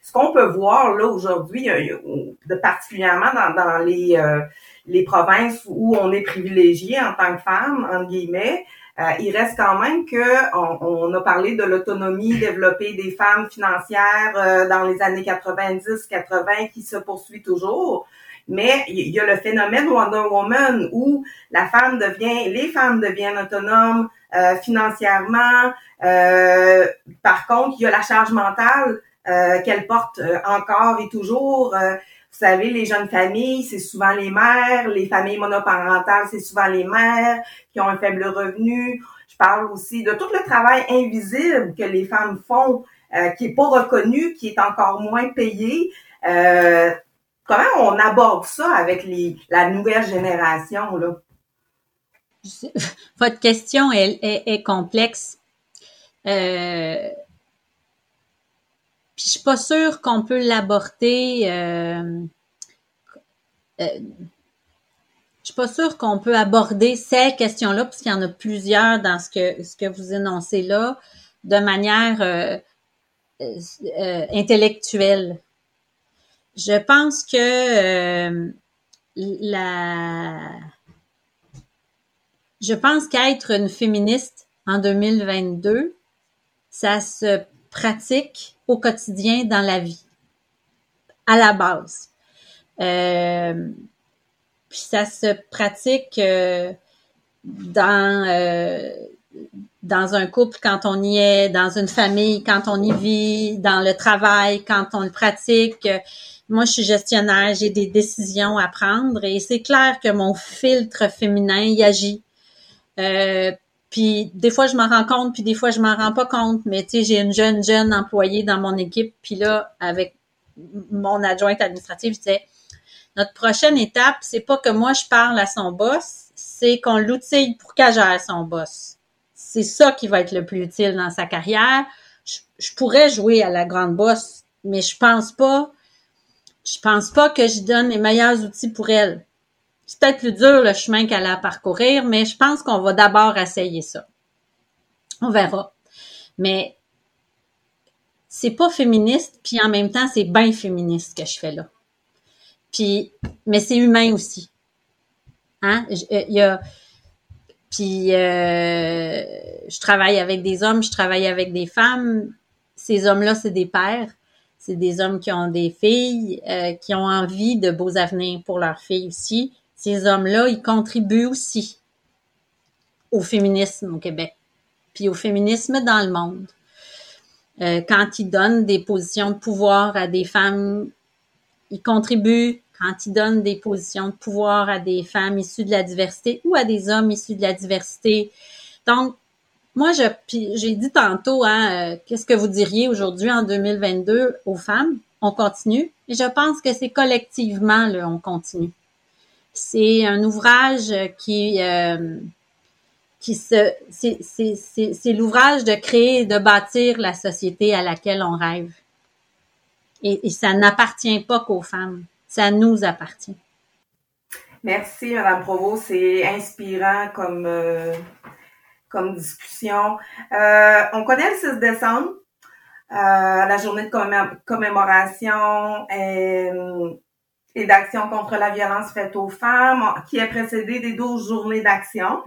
ce qu'on peut voir là aujourd'hui, de particulièrement dans, dans les euh, les provinces où on est privilégié en tant que femme, entre guillemets, euh, il reste quand même que on, a parlé de l'autonomie développée des femmes financières euh, dans les années 90-80 qui se poursuit toujours. Mais il y a le phénomène Wonder Woman où la femme devient, les femmes deviennent autonomes euh, financièrement. par contre, il y a la charge mentale qu'elle porte encore et toujours. Vous savez, les jeunes familles, c'est souvent les mères, les familles monoparentales, c'est souvent les mères qui ont un faible revenu. Je parle aussi de tout le travail invisible que les femmes font, euh, qui est pas reconnu, qui est encore moins payé. Euh, comment on aborde ça avec les, la nouvelle génération là? [LAUGHS] Votre question est, est, complexe. Euh, puis je suis pas sûre qu'on peut l'aborder. Euh, euh, je suis pas sûre qu'on peut aborder ces questions-là, parce qu'il y en a plusieurs dans ce que ce que vous énoncez là, de manière euh, euh, intellectuelle. Je pense que la je pense qu'être une féministe en 2022, ça se pratique au quotidien dans la vie, à la base. Euh, puis ça se pratique euh, dans euh, dans un couple quand on y est, dans une famille quand on y vit, dans le travail quand on le pratique. Moi, je suis gestionnaire, j'ai des décisions à prendre et c'est clair que mon filtre féminin y agit. Puis des fois, je m'en rends compte, puis des fois, je m'en rends pas compte. Mais tu sais, j'ai une jeune, jeune employée dans mon équipe. Puis là, avec mon adjointe administrative, je disais, notre prochaine étape, c'est pas que moi, je parle à son boss, c'est qu'on l'outille pour qu'elle gère son boss. C'est ça qui va être le plus utile dans sa carrière. Je, je pourrais jouer à la grande boss, mais je pense pas, je pense pas que je donne les meilleurs outils pour elle c'est peut-être plus dur le chemin qu'elle a à parcourir, mais je pense qu'on va d'abord essayer ça. On verra. Mais c'est pas féministe, puis en même temps, c'est bien féministe que je fais là. Puis, mais c'est humain aussi. Hein? Euh, il y a, puis euh, je travaille avec des hommes, je travaille avec des femmes. Ces hommes-là, c'est des pères. C'est des hommes qui ont des filles, euh, qui ont envie de beaux avenirs pour leurs filles aussi ces hommes-là, ils contribuent aussi au féminisme au Québec, puis au féminisme dans le monde. Euh, quand il donne des positions de pouvoir à des femmes, il contribue quand il donne des positions de pouvoir à des femmes issues de la diversité ou à des hommes issus de la diversité. Donc, moi, j'ai dit tantôt, hein, euh, qu'est-ce que vous diriez aujourd'hui en 2022 aux femmes? On continue? Et je pense que c'est collectivement, là, on continue. C'est un ouvrage qui, euh, qui se, c'est, l'ouvrage de créer et de bâtir la société à laquelle on rêve. Et, ça n'appartient pas qu'aux femmes. Ça nous appartient. Merci, Madame Provost. C'est inspirant comme, euh, comme discussion. Euh, on connaît le 6 décembre, la journée de commémoration et d'action contre la violence faite aux femmes, qui est précédée des 12 journées d'action.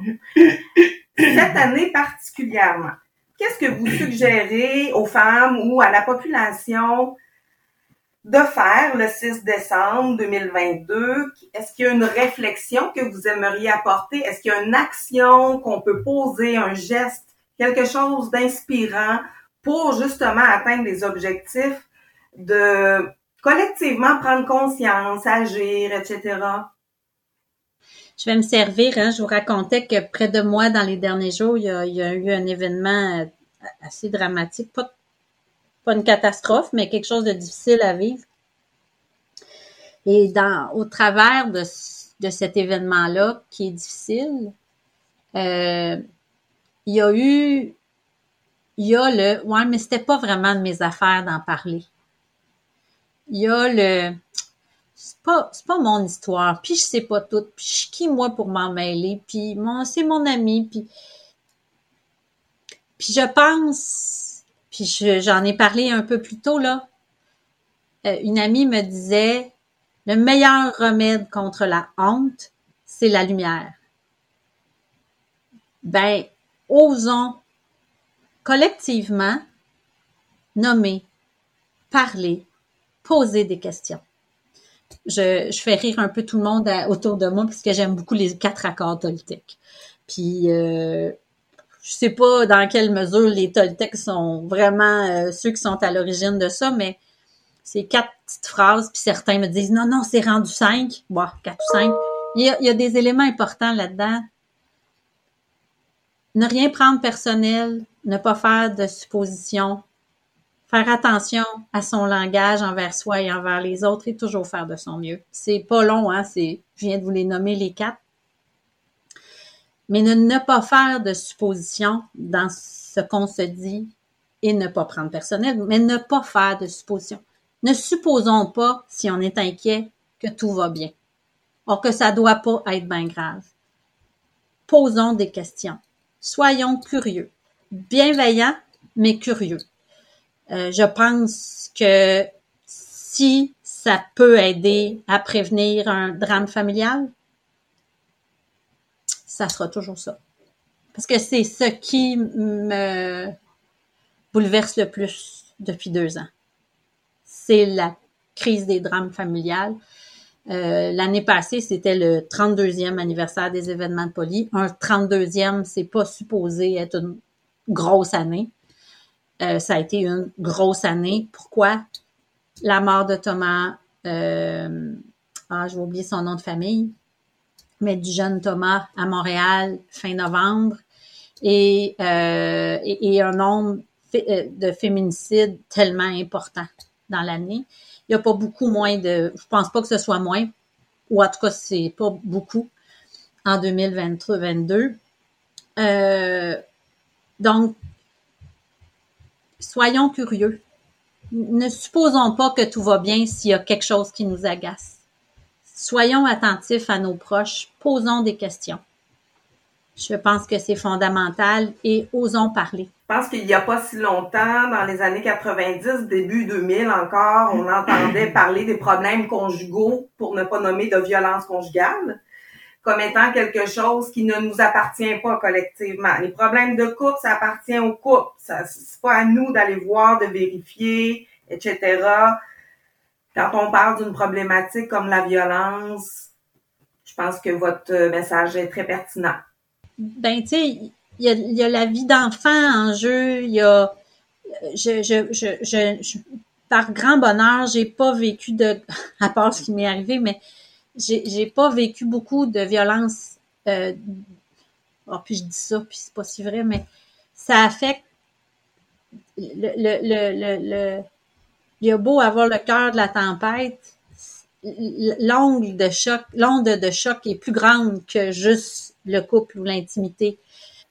Cette année particulièrement, qu'est-ce que vous suggérez aux femmes ou à la population de faire le 6 décembre 2022? Est-ce qu'il y a une réflexion que vous aimeriez apporter? Est-ce qu'il y a une action qu'on peut poser, un geste, quelque chose d'inspirant pour justement atteindre des objectifs de collectivement prendre conscience, agir, etc.? Je vais me servir. Hein. Je vous racontais que près de moi, dans les derniers jours, il y a, eu un événement euh, assez dramatique, pas pas une catastrophe, mais quelque chose de difficile à vivre. Et dans, au travers de, de cet événement-là, qui est difficile, euh, il y a eu, il y a le, ouais, mais c'était pas vraiment de mes affaires d'en parler. Il y a le, c'est pas, c'est pas mon histoire, puis je sais pas tout, puis je suis qui moi pour m'en mêler, puis mon, c'est mon ami, puis, puis je pense puis j'en ai parlé un peu plus tôt, là. Euh, une amie me disait, le meilleur remède contre la honte, c'est la lumière. Ben, osons collectivement nommer, parler, poser des questions. Je, fais rire un peu tout le monde autour de moi parce j'aime beaucoup les quatre accords toltiques. Puis euh, je sais pas dans quelle mesure les Toltecs sont vraiment euh, ceux qui sont à l'origine de ça, mais c'est quatre petites phrases, puis certains me disent non, non, c'est rendu cinq. Bon, quatre ou cinq. Il y, a, il y a des éléments importants là-dedans. Ne rien prendre personnel, ne pas faire de suppositions, faire attention à son langage envers soi et envers les autres et toujours faire de son mieux. C'est pas long, hein, c'est, je viens de vous les nommer les quatre mais ne, pas faire de suppositions dans ce qu'on se dit et ne pas prendre personnel, mais ne pas faire de suppositions. Ne supposons pas, si on est inquiet, que tout va bien. Or que ça doit pas être bien grave. Posons des questions. Soyons curieux. Bienveillants, mais curieux. Euh, je pense que si ça peut aider à prévenir un drame familial, ça sera toujours ça. Parce que c'est ce qui me bouleverse le plus depuis deux ans. C'est la crise des drames familiales. Euh, l'année passée, c'était le 32e anniversaire des événements de poli. Un 32e, c'est pas supposé être une grosse année. Euh, ça a été une grosse année. Pourquoi? La mort de Thomas, euh, ah, je vais oublier son nom de famille mais du jeune Thomas à Montréal fin novembre et, euh, un nombre de féminicides tellement important dans l'année. Il n'y a pas beaucoup moins de, je pense pas que ce soit moins, ou en tout cas c'est pas beaucoup en 2022. Euh, donc, soyons curieux. Ne supposons pas que tout va bien s'il y a quelque chose qui nous agace. Soyons attentifs à nos proches, posons des questions. Je pense que c'est fondamental et osons parler. Je pense qu'il n'y a pas si longtemps, dans les années 90, début 2000 encore, on entendait parler des problèmes conjugaux, pour ne pas nommer de violence conjugale, comme étant quelque chose qui ne nous appartient pas collectivement. Les problèmes de couple, ça appartient au couple. C'est pas à nous d'aller voir, de vérifier, etc quand on parle d'une problématique comme la violence, je pense que votre message est très pertinent. ben, tu sais, il y a, y a, la vie d'enfant en jeu, il y a, je, je, je, je, par grand bonheur, j'ai pas vécu de, [LAUGHS] à part ce qui m'est arrivé, mais j'ai, pas vécu beaucoup de violence. Euh, oh, puis je dis ça, puis c'est pas si vrai, mais ça affecte le, le, le, le, il y a beau avoir le cœur de la tempête, l'ongle de choc, l'onde de choc est plus grande que juste le couple ou l'intimité.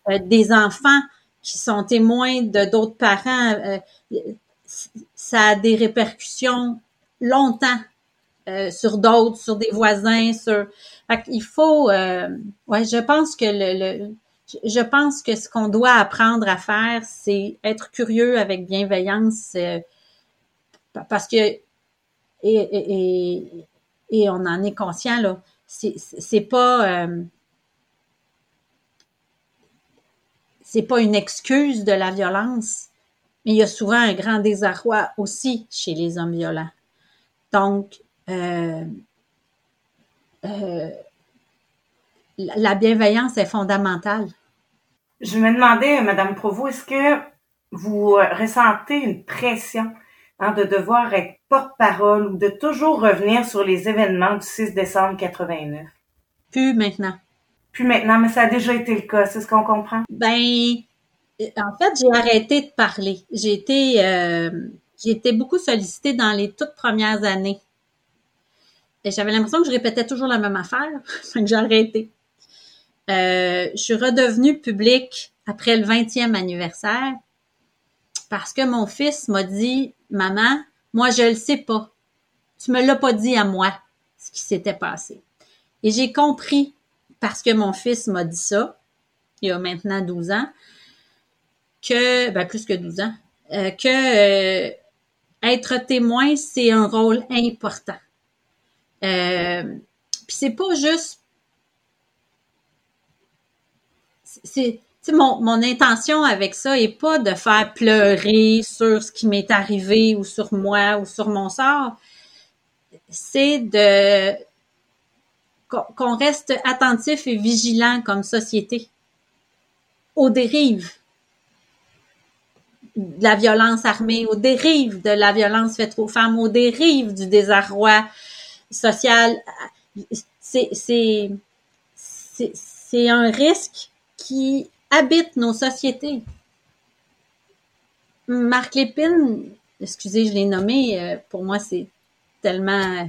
Euh, des enfants qui sont témoins de d'autres parents, euh, ça a des répercussions longtemps euh, sur d'autres, sur des voisins, sur. il faut, ouais, je pense que le, je pense que ce qu'on doit apprendre à faire, c'est être curieux avec bienveillance, parce que et, et, et, on en est conscient là. C'est pas c'est pas une excuse de la violence, mais il y a souvent un grand désarroi aussi chez les hommes violents. Donc, euh, euh, la bienveillance est fondamentale. Je me demandais, Madame Provost, est-ce que vous ressentez une pression hein, de devoir être porte-parole ou de toujours revenir sur les événements du 6 décembre 89? Plus maintenant. Plus maintenant, mais ça a déjà été le cas, c'est ce qu'on comprend? Ben, en fait, j'ai arrêté de parler. J'ai été, euh, j'ai été beaucoup sollicitée dans les toutes premières années. J'avais l'impression que je répétais toujours la même affaire, [LAUGHS] donc j'ai arrêté. Euh, je suis redevenue publique après le 20e anniversaire parce que mon fils m'a dit, maman, moi je le sais pas. Tu me l'as pas dit à moi ce qui s'était passé. Et j'ai compris parce que mon fils m'a dit ça, il y a maintenant 12 ans, que, ben plus que 12 ans, euh, que euh, être témoin, c'est un rôle important. Euh, Puis c'est pas juste. C'est. Mon, mon intention avec ça est pas de faire pleurer sur ce qui m'est arrivé ou sur moi ou sur mon sort. C'est de qu'on reste attentif et vigilant comme société aux dérives de la violence armée, aux dérives de la violence faite aux femmes, aux dérives du désarroi social. C'est, c'est, c'est, un risque qui habite nos sociétés. Marc Lépine, excusez, je l'ai nommé, euh, pour moi, c'est tellement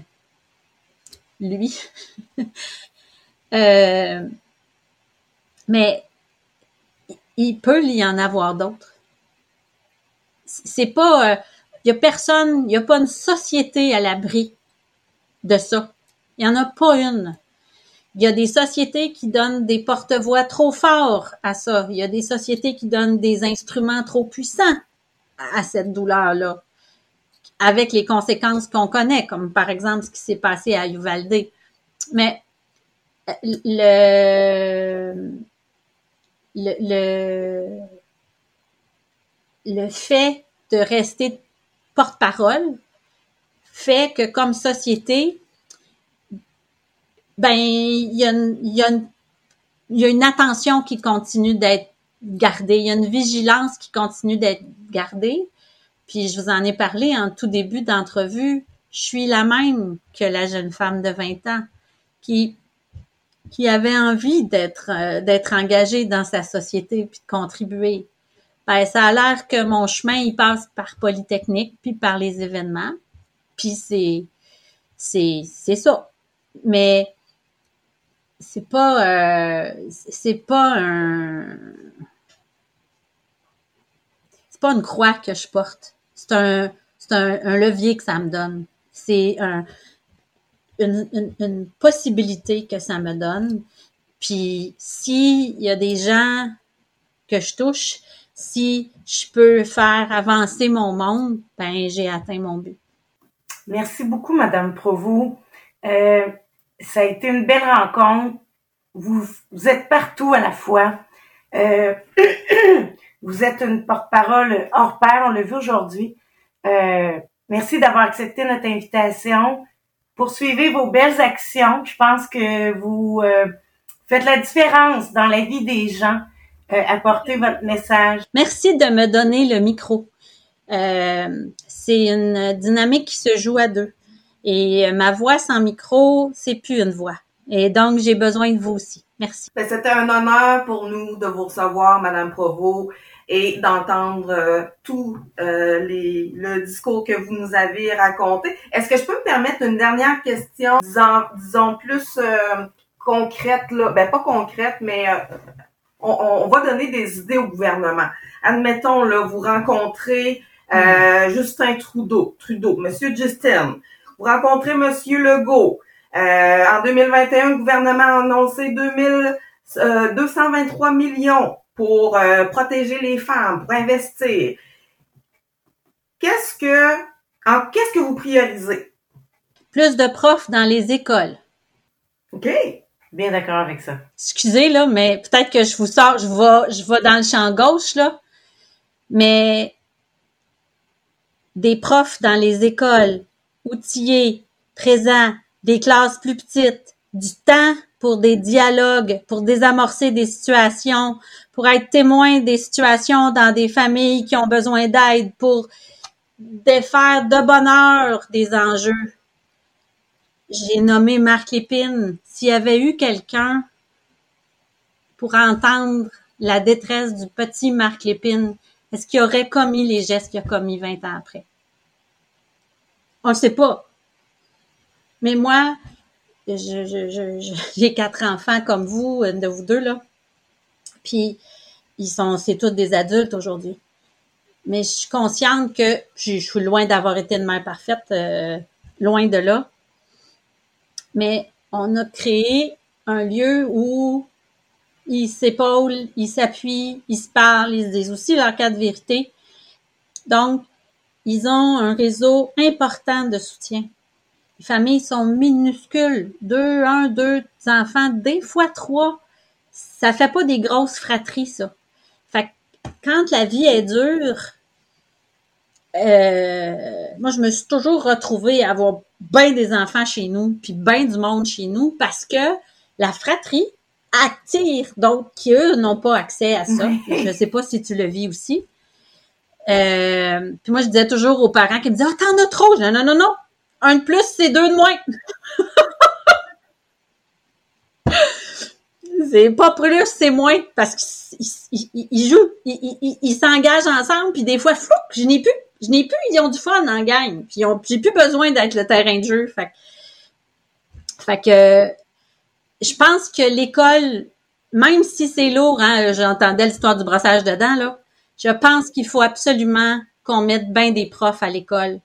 lui. [LAUGHS] Euh, mais il peut y en avoir d'autres. C'est pas, il euh, y a personne, il y a pas une société à l'abri de ça. Il y en a pas une. Il y a des sociétés qui donnent des porte-voix trop forts à ça. Il y a des sociétés qui donnent des instruments trop puissants à cette douleur-là avec les conséquences qu'on connaît, comme par exemple ce qui s'est passé à Uvalde. Mais euh, le, le, le, fait de rester porte-parole fait que comme société, ben il y a, une attention qui continue d'être gardée, il y a une vigilance qui continue d'être gardée. Puis je vous en ai parlé en tout début d'entrevue. Je suis la même que la jeune femme de 20 ans qui qui avait envie d'être euh, d'être engagée dans sa société puis de contribuer. Ben, ça a l'air que mon chemin il passe par Polytechnique puis par les événements. Puis c'est c'est c'est ça. Mais c'est pas euh, c'est pas un c'est pas une croix que je porte c'est un, levier que ça me donne. C'est un, une, possibilité que ça me donne. Puis s'il y a des gens que je touche, si je peux faire avancer mon monde, ben j'ai atteint mon but. Merci beaucoup, Madame Provost. Euh, ça a été une belle rencontre. Vous, vous êtes partout à la fois. Euh, [CLEARS THROAT] Vous êtes une porte-parole hors pair, on l'a vu aujourd'hui. Euh, merci d'avoir accepté notre invitation. Poursuivez vos belles actions. Je pense que vous euh, faites la différence dans la vie des gens. Euh, apportez votre message. Merci de me donner le micro. Euh, c'est une dynamique qui se joue à deux. Et euh, ma voix sans micro, c'est plus une voix. Et donc, j'ai besoin de vous aussi. Merci. Ben, c'était un honneur pour nous de vous recevoir, Madame Provost, et d'entendre euh, tout le discours que vous nous avez raconté. Est-ce que je peux me permettre une dernière question, disons, disons plus concrète, là, ben pas concrète, mais on, on, va donner des idées au gouvernement. Admettons, là, vous rencontrez euh, Justin Trudeau, Trudeau, Monsieur Justin. Vous rencontrez Monsieur Legault. Euh, en 2021, le gouvernement a annoncé 2000, 223 euh, millions pour euh, protéger les femmes, pour investir. Qu'est-ce que, en, qu'est-ce que vous priorisez? Plus de profs dans les écoles. OK. Bien d'accord avec ça. Excusez, là, mais peut-être que je vous sors, je vais, je vais dans le champ gauche, là. Mais des profs dans les écoles, outillés, présents, des classes plus petites, du temps pour des dialogues, pour désamorcer des situations, pour être témoin des situations dans des familles qui ont besoin d'aide, pour défaire de bonheur des enjeux. J'ai nommé Marc Lépine. S'il y avait eu quelqu'un pour entendre la détresse du petit Marc Lépine, est-ce qu'il aurait commis les gestes qu'il a commis 20 ans après? On ne sait pas. Mais moi, [LAUGHS] j'ai quatre enfants comme vous, de vous deux, là. Puis, ils sont, c'est tous des adultes aujourd'hui. Mais je suis consciente que je, suis loin d'avoir été une mère parfaite, euh, loin de là. Mais on a créé un lieu où ils s'épaulent, ils s'appuient, ils se parlent, ils se disent aussi leur cas de vérité. Donc, ils ont un réseau important de soutien. Les familles sont minuscules. Deux, un, deux enfants, des fois trois. Ça fait pas des grosses fratries, ça. Fait que quand la vie est dure, euh, moi, je me suis toujours retrouvée à avoir bien des enfants chez nous, puis bien du monde chez nous, parce que la fratrie attire d'autres qui, eux, n'ont pas accès à ça. Je ne sais pas si tu le vis aussi. Euh, puis moi, je disais toujours aux parents qui me disaient, ah, t'en as trop. Je dis, non, non, non. Un de plus, c'est deux de moins. [LAUGHS] c'est pas plus, c'est moins. Parce qu'ils jouent, ils s'engagent ensemble, puis des fois, flou, je n'ai plus. Je n'ai plus, ils ont du fun en gang. Puis j'ai plus besoin d'être le terrain de jeu. Fait, fait que je pense que l'école, même si c'est lourd, hein, j'entendais l'histoire du brossage dedans, là, je pense qu'il faut absolument qu'on mette bien des profs à l'école,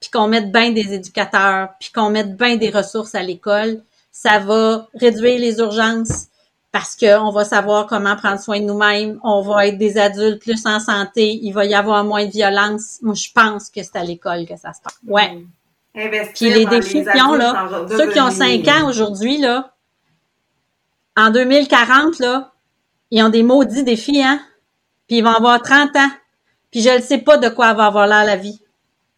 puis qu'on mette bien des éducateurs, puis qu'on mette bien des ressources à l'école. Ça va réduire les urgences parce qu'on va savoir comment prendre soin de nous-mêmes. On va être des adultes plus en santé. Il va y avoir moins de violence. Moi, je pense que c'est à l'école que ça se passe. Ouais. Puis les défis qui ont, là, ceux qui ont 5 ans aujourd'hui, là, en 2040, là, ils ont des maudits défis, hein? puis ils vont avoir 30 ans, puis je ne sais pas de quoi va avoir l'air la vie.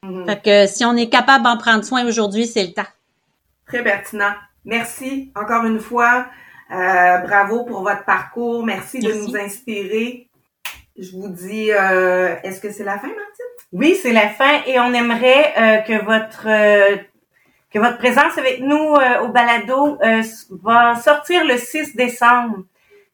Mm-hmm. Fait que si on est capable d'en prendre soin aujourd'hui, c'est le temps. Très pertinent. Merci encore une fois. Euh, bravo pour votre parcours. Merci, de nous inspirer. Je vous dis, euh, est-ce que c'est la fin, Martine? Oui, c'est la fin et on aimerait euh, que votre que votre présence avec nous au balado va sortir le 6 décembre.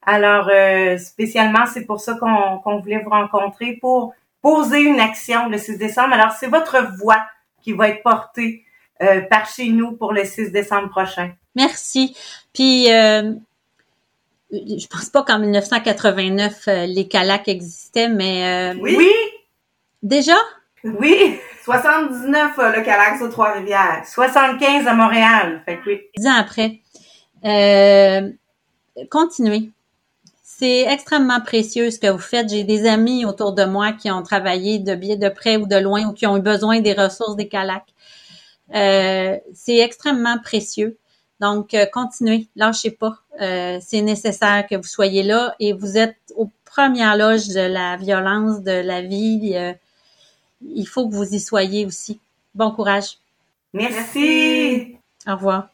Alors, euh, spécialement, c'est pour ça qu'on voulait vous rencontrer pour poser une action le 6 décembre. Alors, c'est votre voix qui va être portée euh, par chez nous pour le 6 décembre prochain. Merci. Puis, euh, je pense pas qu'en 1989, euh, les CALAC existaient, mais... oui. oui. Déjà? Oui. 79, le CALAC sur Trois-Rivières. 75 à Montréal. Fait que oui. Dix ans après. Euh, continuez c'est extrêmement précieux ce que vous faites. J'ai des amis autour de moi qui ont travaillé de bien de près ou de loin ou qui ont eu besoin des ressources des CALAC. Euh, c'est extrêmement précieux. Donc, euh, continuez, lâchez pas. Euh, c'est nécessaire que vous soyez là et vous êtes aux premières loges de la violence, de la vie. Il faut que vous y soyez aussi. Bon courage. Merci. Au revoir.